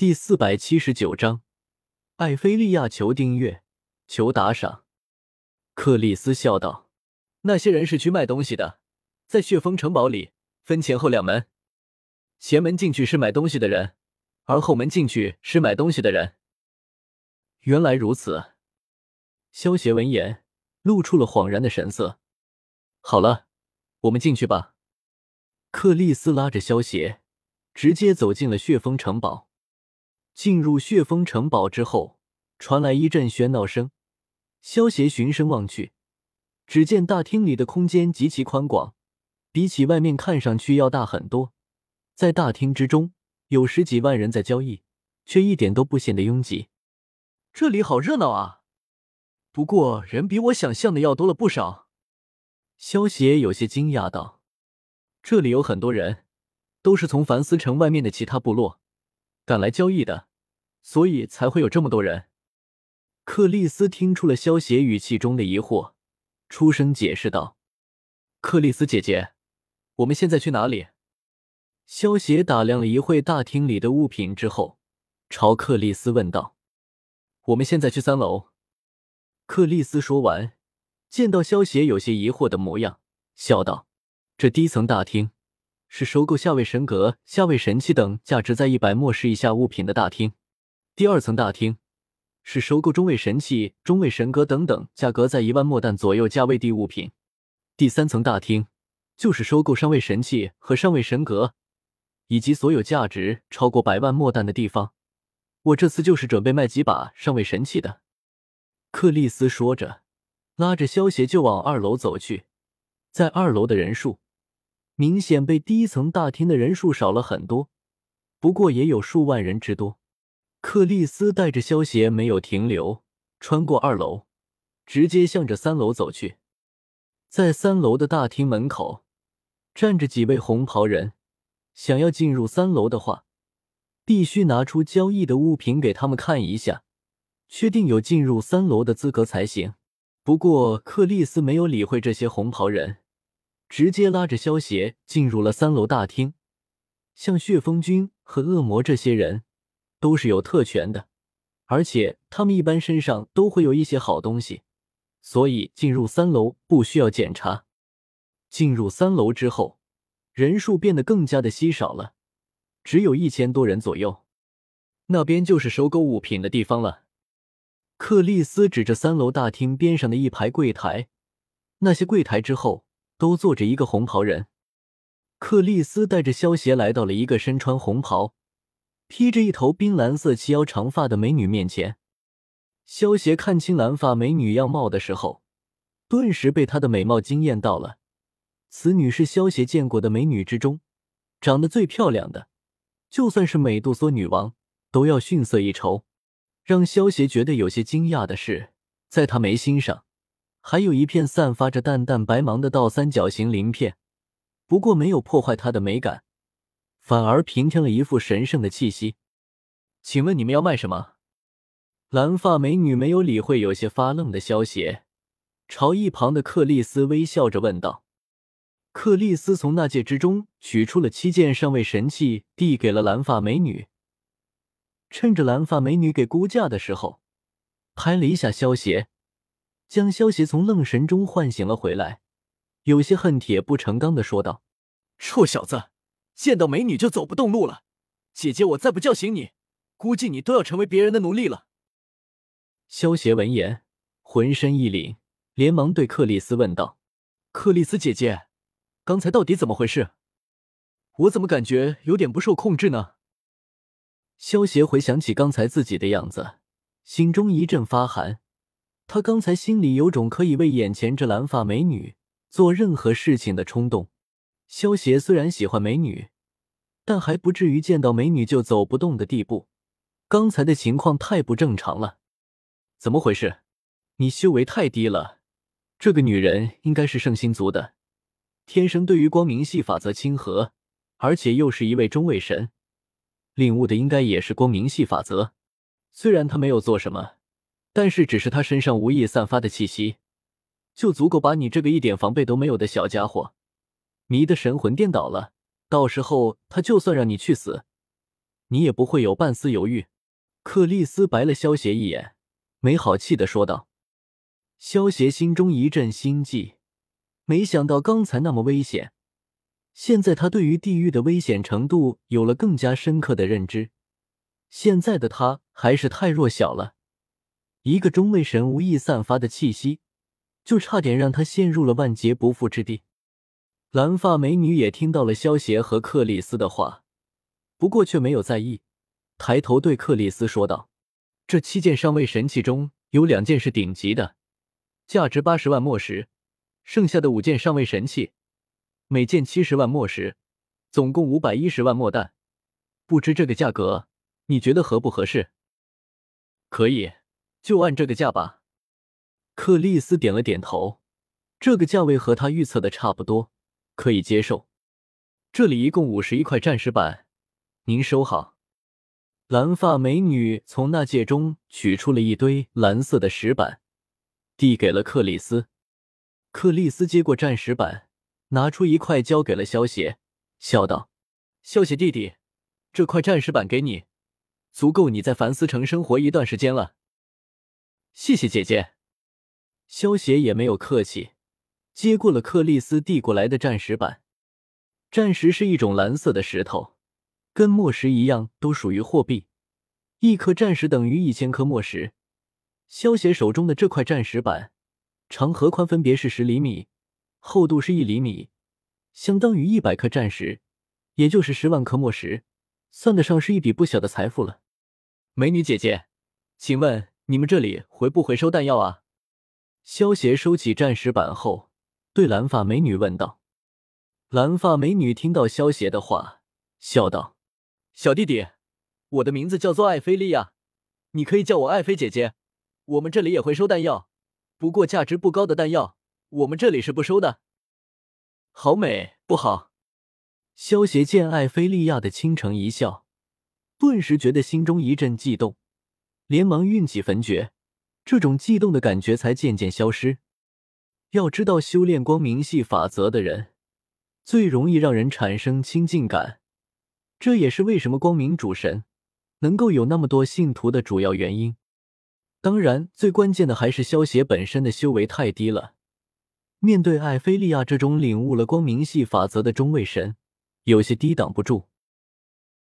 第四百七十九章，艾菲利亚求订阅，求打赏。克里斯笑道：“那些人是去卖东西的，在血峰城堡里分前后两门，前门进去是买东西的人，而后门进去是买东西的人。”原来如此。萧协闻言露出了恍然的神色。好了，我们进去吧。克里斯拉着萧协，直接走进了血峰城堡。进入血峰城堡之后，传来一阵喧闹声。萧协循声望去，只见大厅里的空间极其宽广，比起外面看上去要大很多。在大厅之中，有十几万人在交易，却一点都不显得拥挤。这里好热闹啊！不过人比我想象的要多了不少。萧协有些惊讶道：“这里有很多人，都是从凡斯城外面的其他部落赶来交易的。”所以才会有这么多人。克里斯听出了萧邪语气中的疑惑，出声解释道：“克里斯姐姐，我们现在去哪里？”萧邪打量了一会大厅里的物品之后，朝克里斯问道：“我们现在去三楼。”克里斯说完，见到萧邪有些疑惑的模样，笑道：“这低层大厅是收购下位神格、下位神器等价值在一百末世以下物品的大厅。”第二层大厅是收购中位神器、中位神格等等价格在一万墨弹左右价位的物品。第三层大厅就是收购上位神器和上位神格，以及所有价值超过百万墨弹的地方。我这次就是准备卖几把上位神器的。克里斯说着，拉着萧协就往二楼走去。在二楼的人数明显被第一层大厅的人数少了很多，不过也有数万人之多。克里斯带着萧协没有停留，穿过二楼，直接向着三楼走去。在三楼的大厅门口站着几位红袍人，想要进入三楼的话，必须拿出交易的物品给他们看一下，确定有进入三楼的资格才行。不过克里斯没有理会这些红袍人，直接拉着萧协进入了三楼大厅。像血风君和恶魔这些人。都是有特权的，而且他们一般身上都会有一些好东西，所以进入三楼不需要检查。进入三楼之后，人数变得更加的稀少了，只有一千多人左右。那边就是收购物品的地方了。克里斯指着三楼大厅边上的一排柜台，那些柜台之后都坐着一个红袍人。克里斯带着萧协来到了一个身穿红袍。披着一头冰蓝色齐腰长发的美女面前，萧协看清蓝发美女样貌的时候，顿时被她的美貌惊艳到了。此女是萧协见过的美女之中长得最漂亮的，就算是美杜莎女王都要逊色一筹。让萧协觉得有些惊讶的是，在她眉心上还有一片散发着淡淡白芒的倒三角形鳞片，不过没有破坏她的美感。反而平添了一副神圣的气息。请问你们要卖什么？蓝发美女没有理会有些发愣的萧邪，朝一旁的克里斯微笑着问道。克里斯从纳戒之中取出了七件上位神器，递给了蓝发美女。趁着蓝发美女给估价的时候，拍了一下萧邪，将萧邪从愣神中唤醒了回来，有些恨铁不成钢的说道：“臭小子！”见到美女就走不动路了，姐姐，我再不叫醒你，估计你都要成为别人的奴隶了。萧协闻言，浑身一凛，连忙对克里斯问道：“克里斯姐姐，刚才到底怎么回事？我怎么感觉有点不受控制呢？”萧协回想起刚才自己的样子，心中一阵发寒。他刚才心里有种可以为眼前这蓝发美女做任何事情的冲动。萧协虽然喜欢美女，但还不至于见到美女就走不动的地步。刚才的情况太不正常了，怎么回事？你修为太低了。这个女人应该是圣心族的，天生对于光明系法则亲和，而且又是一位中位神，领悟的应该也是光明系法则。虽然她没有做什么，但是只是她身上无意散发的气息，就足够把你这个一点防备都没有的小家伙。迷得神魂颠倒了，到时候他就算让你去死，你也不会有半丝犹豫。克里斯白了萧邪一眼，没好气的说道。萧邪心中一阵心悸，没想到刚才那么危险，现在他对于地狱的危险程度有了更加深刻的认知。现在的他还是太弱小了，一个中位神无意散发的气息，就差点让他陷入了万劫不复之地。蓝发美女也听到了萧邪和克里斯的话，不过却没有在意，抬头对克里斯说道：“这七件上位神器中有两件是顶级的。”价值八十万墨石，剩下的五件上位神器，每件七十万墨石，总共五百一十万墨弹。不知这个价格你觉得合不合适？可以，就按这个价吧。克里斯点了点头，这个价位和他预测的差不多，可以接受。这里一共五十一块战石板，您收好。蓝发美女从那戒中取出了一堆蓝色的石板。递给了克里斯，克里斯接过战石板，拿出一块交给了萧邪，笑道：“萧邪弟弟，这块战石板给你，足够你在凡思城生活一段时间了。”谢谢姐姐。萧邪也没有客气，接过了克里斯递过来的战石板。战石是一种蓝色的石头，跟墨石一样，都属于货币，一颗战石等于一千颗墨石。萧协手中的这块战石板，长和宽分别是十厘米，厚度是一厘米，相当于一百颗战石，也就是十万颗墨石，算得上是一笔不小的财富了。美女姐姐，请问你们这里回不回收弹药啊？萧协收起战石板后，对蓝发美女问道。蓝发美女听到萧邪的话，笑道：“小弟弟，我的名字叫做艾菲利亚，你可以叫我艾菲姐姐。”我们这里也会收弹药，不过价值不高的弹药，我们这里是不收的。好美，不好！萧邪见艾菲利亚的倾城一笑，顿时觉得心中一阵悸动，连忙运起焚诀，这种悸动的感觉才渐渐消失。要知道，修炼光明系法则的人，最容易让人产生亲近感，这也是为什么光明主神能够有那么多信徒的主要原因。当然，最关键的还是萧协本身的修为太低了。面对艾菲利亚这种领悟了光明系法则的中位神，有些抵挡不住。